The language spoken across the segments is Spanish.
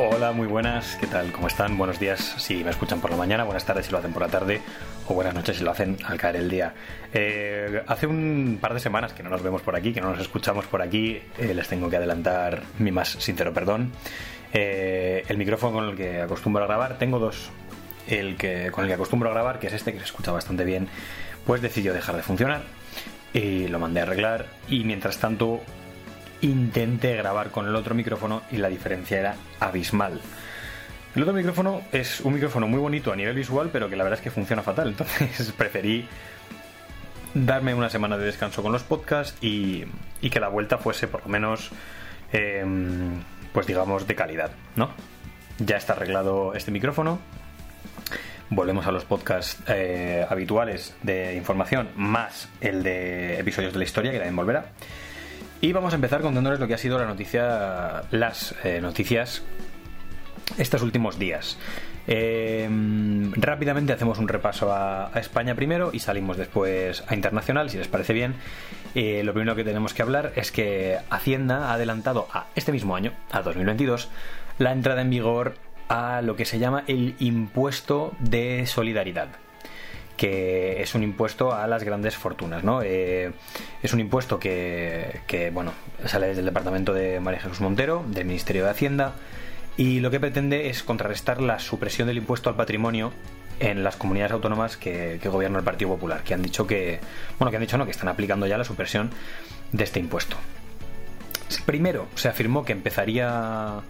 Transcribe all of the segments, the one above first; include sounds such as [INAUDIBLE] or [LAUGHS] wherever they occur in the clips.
Hola, muy buenas, ¿qué tal? ¿Cómo están? Buenos días si me escuchan por la mañana, buenas tardes si lo hacen por la tarde o buenas noches si lo hacen al caer el día. Eh, hace un par de semanas que no nos vemos por aquí, que no nos escuchamos por aquí, eh, les tengo que adelantar mi más sincero perdón. Eh, el micrófono con el que acostumbro a grabar, tengo dos. El que con el que acostumbro a grabar, que es este que se escucha bastante bien, pues decidió dejar de funcionar y lo mandé a arreglar y mientras tanto intenté grabar con el otro micrófono y la diferencia era abismal. El otro micrófono es un micrófono muy bonito a nivel visual, pero que la verdad es que funciona fatal. [LAUGHS] Entonces preferí darme una semana de descanso con los podcasts y, que la vuelta fuese por lo menos, em, pues digamos, de calidad, ¿no? Ya está arreglado este micrófono. Volvemos a los podcasts eh, habituales de información, más el de episodios de la historia, que también volverá. Y vamos a empezar contándoles lo que ha sido la noticia, las eh, noticias estos últimos días. Eh, rápidamente hacemos un repaso a, España primero y salimos después a internacional, si les parece bien. Eh, lo primero que tenemos que hablar es que Hacienda ha adelantado a este mismo año, a 2022, la entrada en vigor a lo que se llama el impuesto de solidaridad que es un impuesto a las grandes fortunas, ¿no? Eh, es un impuesto que, bueno, sale desde el departamento de María Jesús Montero, del Ministerio de Hacienda, y lo que pretende es contrarrestar la supresión del impuesto al patrimonio en las comunidades autónomas que, que gobierna el Partido Popular, que han dicho que, bueno, que han dicho no, que están aplicando ya la supresión de este impuesto. Primero se afirmó que empezaría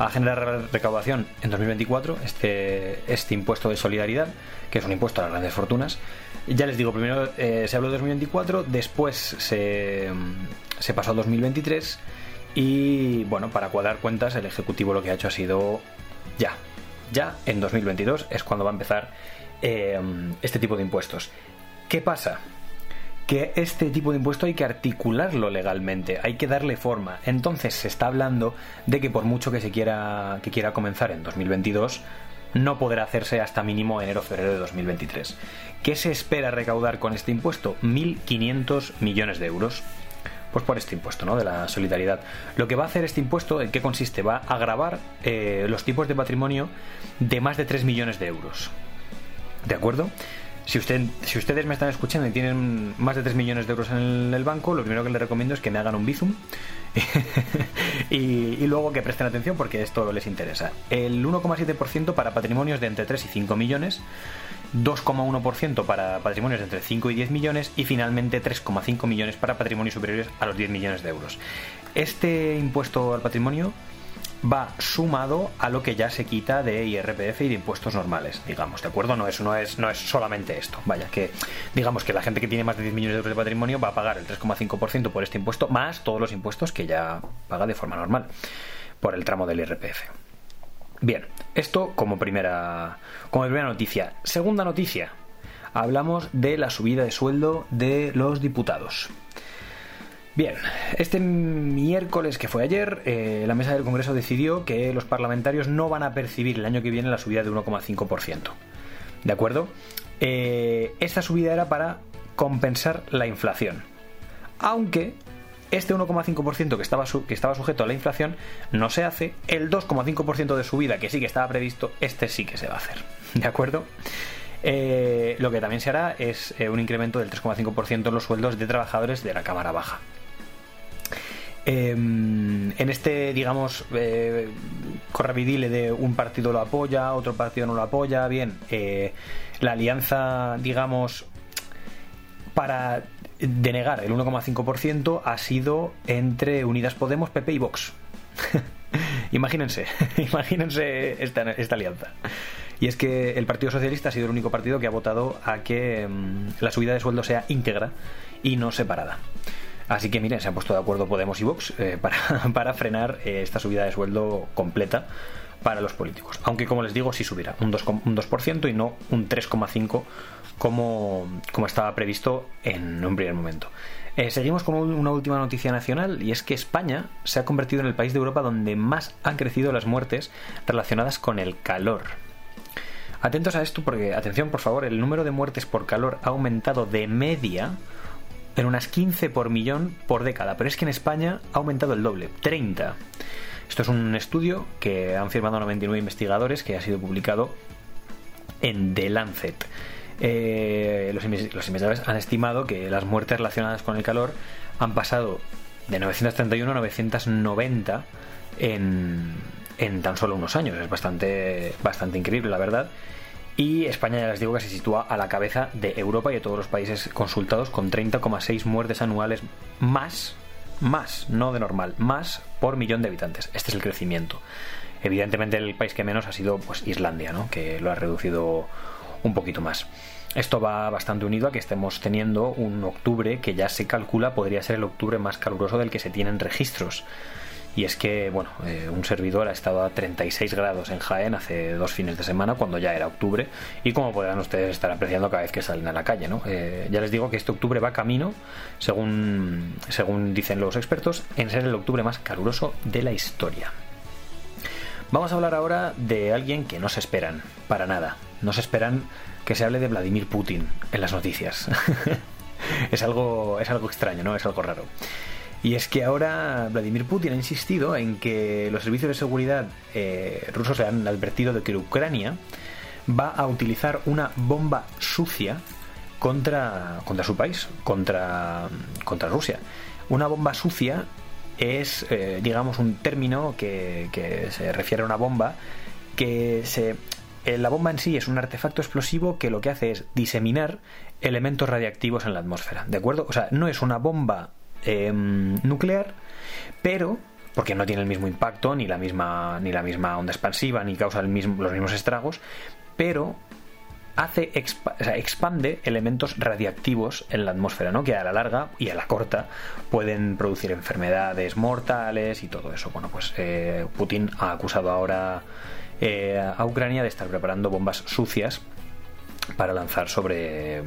a generar recaudación en 2024 este, este impuesto de solidaridad, que es un impuesto a las grandes fortunas. Ya les digo, primero eh, se habló de 2024, después se, se pasó a 2023 y bueno, para cuadrar cuentas el Ejecutivo lo que ha hecho ha sido ya, ya en 2022 es cuando va a empezar eh, este tipo de impuestos. ¿Qué pasa? Que este tipo de impuesto hay que articularlo legalmente, hay que darle forma. Entonces se está hablando de que por mucho que se quiera que quiera comenzar en 2022 no podrá hacerse hasta mínimo enero-febrero de 2023. ¿Qué se espera recaudar con este impuesto? 1.500 millones de euros. Pues por este impuesto, ¿no? De la solidaridad. Lo que va a hacer este impuesto, ¿en qué consiste? Va a grabar eh, los tipos de patrimonio de más de 3 millones de euros. ¿De acuerdo? Si, usted, si ustedes me están escuchando y tienen más de 3 millones de euros en el banco, lo primero que les recomiendo es que me hagan un bizum [LAUGHS] y, luego que presten atención porque esto les interesa. El 1,7% para patrimonios de entre 3 y 5 millones, 2,1% para patrimonios de entre 5 y 10 millones y finalmente 3,5 millones para patrimonios superiores a los 10 millones de euros. Este impuesto al patrimonio va sumado a lo que ya se quita de IRPF y de impuestos normales, digamos, ¿de acuerdo? No es, no es, no es solamente esto. Vaya, que digamos que la gente que tiene más de 10 millones de euros de patrimonio va a pagar el 3,5% por este impuesto, más todos los impuestos que ya paga de forma normal por el tramo del IRPF. Bien, esto como primera, como primera noticia. Segunda noticia, hablamos de la subida de sueldo de los diputados. Bien, este miércoles que fue ayer, eh, la mesa del Congreso decidió que los parlamentarios no van a percibir el año que viene la subida de 1,5%. ¿De acuerdo? Eh, esta subida era para compensar la inflación. Aunque este 1,5% que estaba, que estaba sujeto a la inflación no se hace, el 2,5% de subida que sí que estaba previsto, este sí que se va a hacer. ¿De acuerdo? Eh, lo que también se hará es un incremento del 3,5% en los sueldos de trabajadores de la Cámara Baja. Em, en este, digamos, eh, de un partido lo apoya, otro partido no lo apoya, bien, eh, la alianza, digamos, para denegar el 1,5% ha sido entre Unidas Podemos, PP y Vox. [LAUGHS] imagínense, [LAUGHS] imagínense esta, esta, alianza. Y es que el Partido Socialista ha sido el único partido que ha votado a que em, la subida de sueldo sea íntegra y no separada. Así que miren, se han puesto de acuerdo Podemos y Vox eh, [LAUGHS] para, frenar eh, esta subida de sueldo completa para los políticos. Aunque como les digo, sí subirá un 2%, un 2 y no un 3,5% como, como estaba previsto en un primer momento. Eh, seguimos con una última noticia nacional y es que España se ha convertido en el país de Europa donde más han crecido las muertes relacionadas con el calor. Atentos a esto porque, atención por favor, el número de muertes por calor ha aumentado de media en unas 15 por millón por década, pero es que en España ha aumentado el doble, 30. Esto es un estudio que han firmado 99 investigadores que ha sido publicado en The Lancet. Eh, los, investigadores han estimado que las muertes relacionadas con el calor han pasado de 931 a 990 en, en tan solo unos años. Es bastante, bastante increíble, la verdad. Y España, ya les digo, que se sitúa a la cabeza de Europa y de todos los países consultados con 30,6 muertes anuales más, más, no de normal, más por millón de habitantes. Este es el crecimiento. Evidentemente el país que menos ha sido pues Islandia, ¿no? que lo ha reducido un poquito más. Esto va bastante unido a que estemos teniendo un octubre que ya se calcula podría ser el octubre más caluroso del que se tienen registros. Y es que, bueno, eh, un servidor ha estado a 36 grados en Jaén hace dos fines de semana, cuando ya era octubre, y como podrán ustedes estar apreciando cada vez que salen a la calle, ¿no? Eh, ya les digo que este octubre va camino, según, según dicen los expertos, en ser el octubre más caluroso de la historia. Vamos a hablar ahora de alguien que no se esperan, para nada. No se esperan que se hable de Vladimir Putin en las noticias. [LAUGHS] es, algo, es algo extraño, ¿no? Es algo raro. Y es que ahora Vladimir Putin ha insistido en que los servicios de seguridad eh, rusos se han advertido de que Ucrania va a utilizar una bomba sucia contra, contra su país, contra, contra Rusia. Una bomba sucia es, eh, digamos, un término que, que, se refiere a una bomba que se... Eh, la bomba en sí es un artefacto explosivo que lo que hace es diseminar elementos radiactivos en la atmósfera, ¿de acuerdo? O sea, no es una bomba Em, nuclear, pero porque no tiene el mismo impacto ni la misma ni la misma onda expansiva ni causa los mismos estragos, pero hace expande elementos radiactivos en la atmósfera, ¿no? Que a la larga y a la corta pueden producir enfermedades mortales y todo eso. Bueno, pues eh, Putin ha acusado ahora eh, a Ucrania de estar preparando bombas sucias para lanzar sobre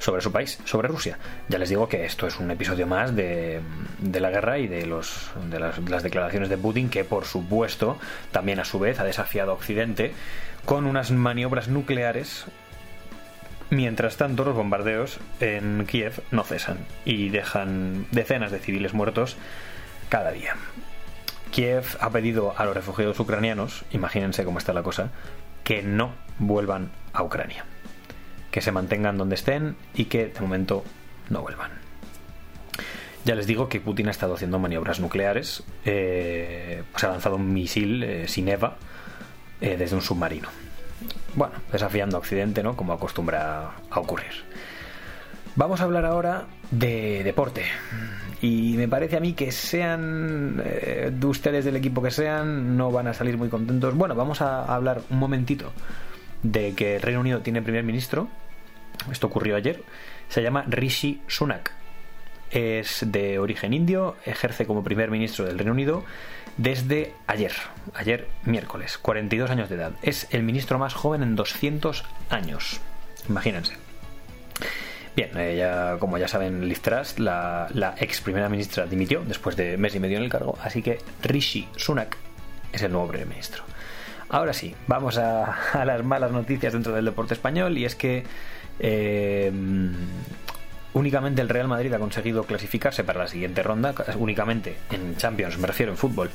sobre su país, sobre Rusia. Ya les digo que esto es un episodio más de, la guerra y de, los, de las, declaraciones de Putin, que por supuesto también a su vez ha desafiado a Occidente con unas maniobras nucleares. Mientras tanto, los bombardeos en Kiev no cesan y dejan decenas de civiles muertos cada día. Kiev ha pedido a los refugiados ucranianos, imagínense cómo está la cosa, que no vuelvan a Ucrania que se mantengan donde estén y que de momento no vuelvan. Ya les digo que Putin ha estado haciendo maniobras nucleares, eh, se ha lanzado un misil eh, sin EVA eh, desde un submarino. Bueno, desafiando a Occidente, ¿no? Como acostumbra a ocurrir. Vamos a hablar ahora de deporte. Y me parece a mí que sean de ustedes del equipo que sean, no van a salir muy contentos. Bueno, vamos a hablar un momentito de que el Reino Unido tiene primer ministro. Esto ocurrió ayer. Se llama Rishi Sunak. Es de origen indio, ejerce como primer ministro del Reino Unido desde ayer, ayer miércoles, 42 años de edad. Es el ministro más joven en 200 años. Imagínense. Bien, eh, como ya saben, Liz Truss, la, ex primera ministra, dimitió después de mes y medio en el cargo, así que Rishi Sunak es el nuevo primer ministro. Ahora sí, vamos a, las malas noticias dentro del deporte español y es que eh, únicamente el Real Madrid ha conseguido clasificarse para la siguiente ronda, únicamente en Champions, me refiero en fútbol.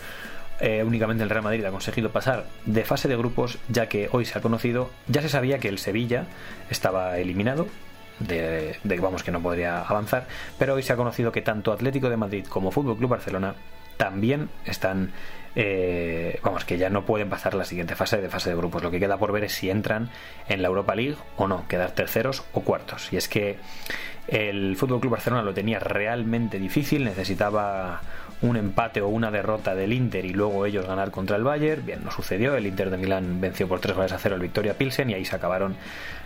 Eh, únicamente el Real Madrid ha conseguido pasar de fase de grupos, ya que hoy se ha conocido, ya se sabía que el Sevilla estaba eliminado, de, vamos que no podría avanzar, pero hoy se ha conocido que tanto Atlético de Madrid como Fútbol Club Barcelona también están eh, vamos, que ya no pueden pasar la siguiente fase de fase de grupos. Lo que queda por ver es si entran en la Europa League o no, quedar terceros o cuartos. Y es que el Fútbol Club Barcelona lo tenía realmente difícil, necesitaba un empate o una derrota del Inter y luego ellos ganar contra el Bayern. Bien, no sucedió. El Inter de Milán venció por 3 goles a 0 al Victoria Pilsen y ahí se acabaron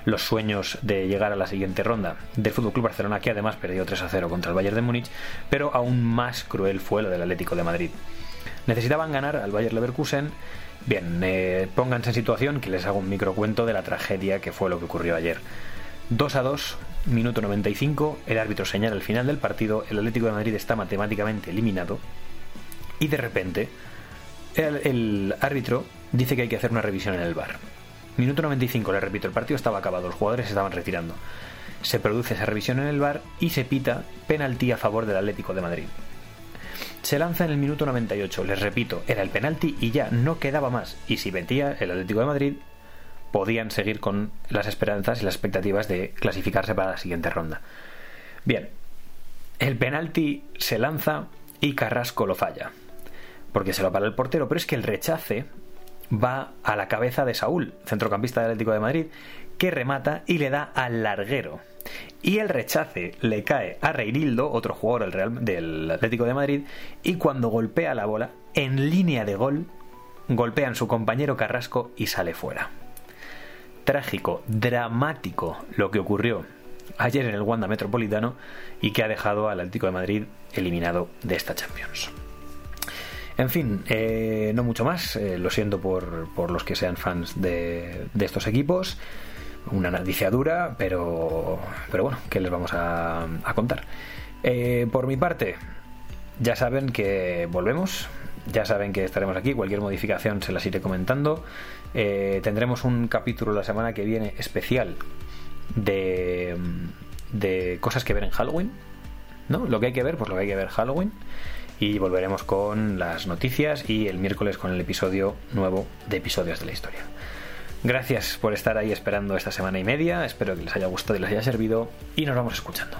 los sueños de llegar a la siguiente ronda del Fútbol Club Barcelona, que además perdió 3 a 0 contra el Bayern de Múnich. Pero aún más cruel fue lo del Atlético de Madrid. Necesitaban ganar al Bayer Leverkusen. Bien, eh, pónganse en situación que les hago un microcuento de la tragedia que fue lo que ocurrió ayer. 2 a 2, minuto 95, el árbitro señala el final del partido, el Atlético de Madrid está matemáticamente eliminado y de repente el, árbitro dice que hay que hacer una revisión en el bar. Minuto 95, le repito, el partido estaba acabado, los jugadores se estaban retirando. Se produce esa revisión en el bar y se pita penalti a favor del Atlético de Madrid. se lanza en el minuto 98. Les repito, era el penalti y ya no quedaba más. Y si metía el Atlético de Madrid, podían seguir con las esperanzas y las expectativas de clasificarse para la siguiente ronda. Bien, el penalti se lanza y Carrasco lo falla. Porque se lo para el portero, pero es que el rechace va a la cabeza de Saúl, centrocampista del Atlético de Madrid, que remata y le da al larguero. Y el rechace le cae a Reinildo, otro jugador del, del Atlético de Madrid, y cuando golpea la bola, en línea de gol, golpean su compañero Carrasco y sale fuera. Trágico, dramático lo que ocurrió ayer en el Wanda Metropolitano y que ha dejado al Atlético de Madrid eliminado de esta Champions. En fin, eh, no mucho más. Eh, lo siento por, los que sean fans de, estos equipos. Una noticia dura, pero, pero bueno, ¿qué les vamos a, contar? Eh, por mi parte, ya saben que volvemos. Ya saben que estaremos aquí. Cualquier modificación se las iré comentando. tendremos un capítulo la semana que viene especial de, de cosas que ver en Halloween. ¿No? Lo que hay que ver, pues lo que hay que ver Halloween y volveremos con las noticias y el miércoles con el episodio nuevo de episodios de la historia. Gracias por estar ahí esperando esta semana y media, espero que les haya gustado y les haya servido y nos vamos escuchando.